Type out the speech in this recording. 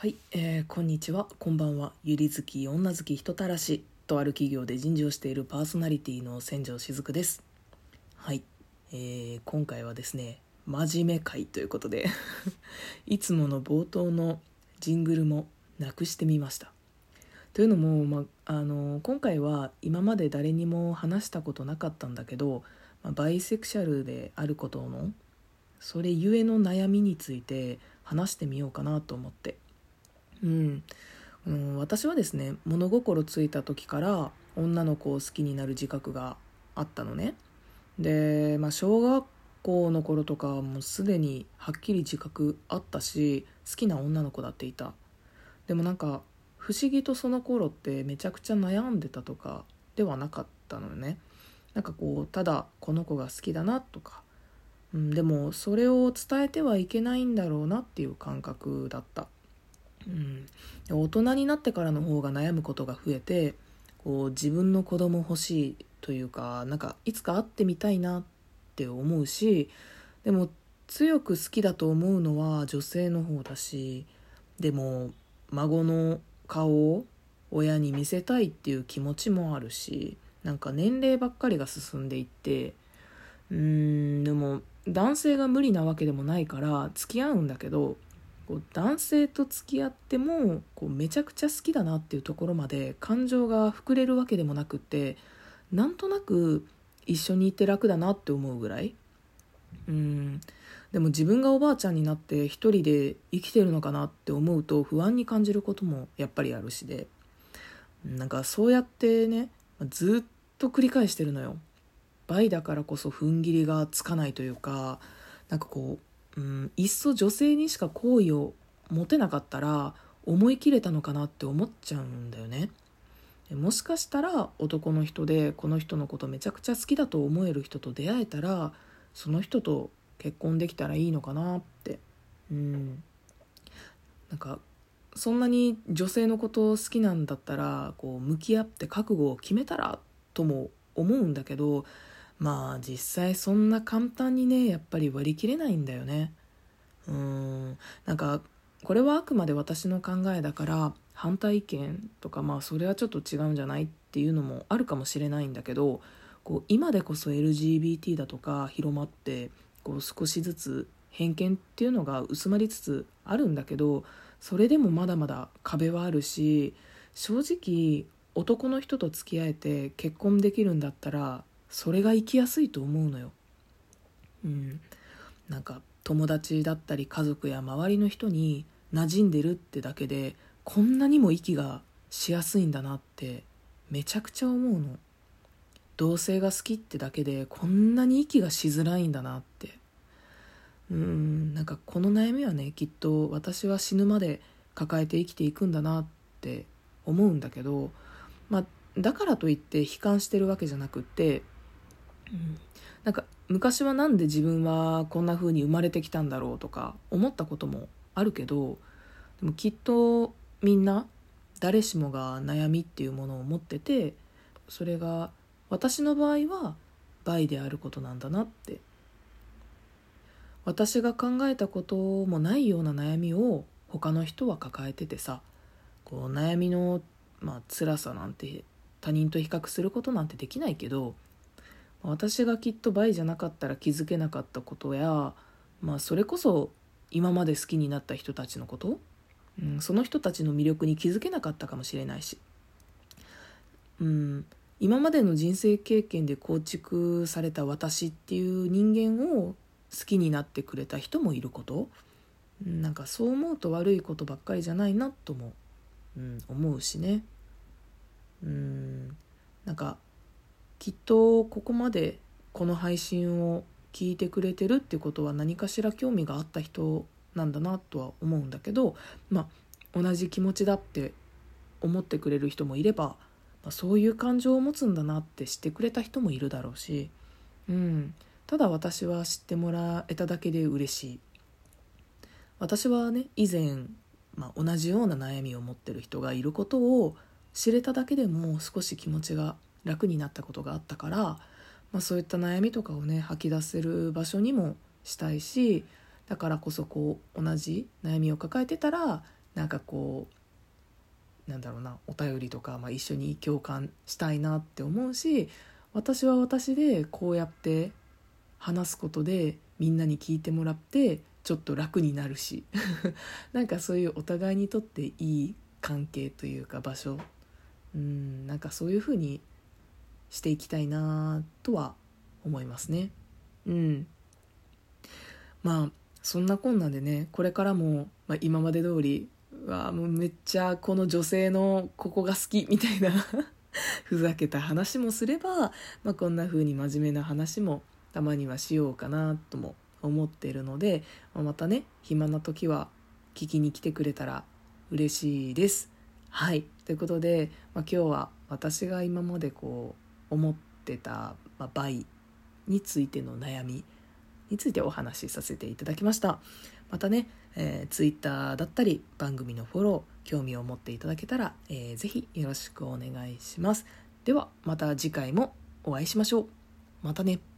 はい、えー、こんにちは。こんばんは。ゆり好き女好き人たらし。とある企業で人事をしているパーソナリティの千条しずくです。はい、えー、今回はですね真面目会ということで いつもの冒頭のジングルもなくしてみました。というのも、まあの今回は今まで誰にも話したことなかったんだけど、まあ、バイセクシャルであることのそれゆえの悩みについて話してみようかなと思って。うん、私はですね物心ついた時から女の子を好きになる自覚があったのね。で、まあ、小学校の頃とかもうすでにはっきり自覚あったし好きな女の子だっていた。でもなんか不思議とその頃ってめちゃくちゃ悩んでたとかではなかったのよね。なんかこうただこの子が好きだなとか、うん、でもそれを伝えてはいけないんだろうなっていう感覚だった。うん、大人になってからの方が悩むことが増えてこう自分の子供欲しいというかなんかいつか会ってみたいなって思うしでも強く好きだと思うのは女性の方だしでも孫の顔を親に見せたいっていう気持ちもあるしなんか年齢ばっかりが進んでいってうーんでも男性が無理なわけでもないから付き合うんだけどこう男性と付き合ってもこうめちゃくちゃ好きだなっていうところまで感情が膨れるわけでもなくってなんとなく一緒にいて楽だなって思うぐらい。うん。でも自分がおばあちゃんになって一人で生きてるのかなって思うと不安に感じることもやっぱりあるしで。なんかそうやってねずっと繰り返してるのよ。倍だからこそ踏ん切りがつかないというかなんかこううん、いっそ女性にしか好意を持てなかったら思い切れたのかなって思っちゃうんだよね。もしかしたら男の人でこの人のことめちゃくちゃ好きだと思える人と出会えたらその人と結婚できたらいいのかなって。うん。なんかそんなに女性のこと好きなんだったらこう向き合って覚悟を決めたらとも思うんだけどまあ実際そんな簡単にねやっぱり割り切れないんだよね。うん。なんかこれはあくまで私の考えだから反対意見とかまあそれはちょっと違うんじゃないっていうのもあるかもしれないんだけどこう今でこそ LGBT だとか広まってこう少しずつ偏見っていうのが薄まりつつあるんだけどそれでもまだまだ壁はあるし正直男の人と付き合えて結婚できるんだったらそれが生きやすいと思うのよ。うん、なんか友達だったり家族や周りの人に馴染んでるってだけでこんなにも息がしやすいんだなってめちゃくちゃ思うの。同性が好きってだけでこんなに息がしづらいんだなって。うん。なんかこの悩みはねきっと私は死ぬまで抱えて生きていくんだなって思うんだけどまあだからといって悲観してるわけじゃなくってうん、なんか昔は何で自分はこんな風に生まれてきたんだろうとか思ったこともあるけどでもきっとみんな誰しもが悩みっていうものを持っててそれが私の場合は倍であることなんだなって。私が考えたこともないような悩みを他の人は抱えててさこう悩みの、まあ辛さなんて他人と比較することなんてできないけど私がきっと倍じゃなかったら気づけなかったことや、まあ、それこそ今まで好きになった人たちのこと、うん、その人たちの魅力に気づけなかったかもしれないし、うん、今までの人生経験で構築された私っていう人間を好きになってくれた人もいること、うん、なんかそう思うと悪いことばっかりじゃないなとも、うん、思うしね。うんなんかきっとここまでこの配信を聞いてくれてるってことは何かしら興味があった人なんだなとは思うんだけどまあ同じ気持ちだって思ってくれる人もいれば、まあ、そういう感情を持つんだなって知ってくれた人もいるだろうし、うん、ただ私は知ってもらえただけで嬉しい。私はね以前、まあ、同じような悩みを持ってる人がいることを知れただけでも少し気持ちが楽になったことがあったから、まあ、そういった悩みとかをね吐き出せる場所にもしたいしだからこそこう同じ悩みを抱えてたらなんかこうなんだろうなお便りとか、まあ、一緒に共感したいなって思うし私は私でこうやって話すことでみんなに聞いてもらってちょっと楽になるし なんかそういうお互いにとっていい関係というか場所。うんなんかそういう風にしていきたいなとは思いますね。うん。まあそんなこんなんでねこれからも、まあ、今まで通りわもうめっちゃこの女性のここが好きみたいな ふざけた話もすれば、まあ、こんな風に真面目な話もたまにはしようかなとも思っているので、まあ、またね暇な時は聞きに来てくれたら嬉しいです。はい。ということで、まあ、今日は私が今までこう思ってた、まあ、倍についての悩みについてお話しさせていただきました。またね、えー、Twitter だったり番組のフォロー興味を持っていただけたら、えー、ぜひよろしくお願いします。ではまた次回もお会いしましょう。またね。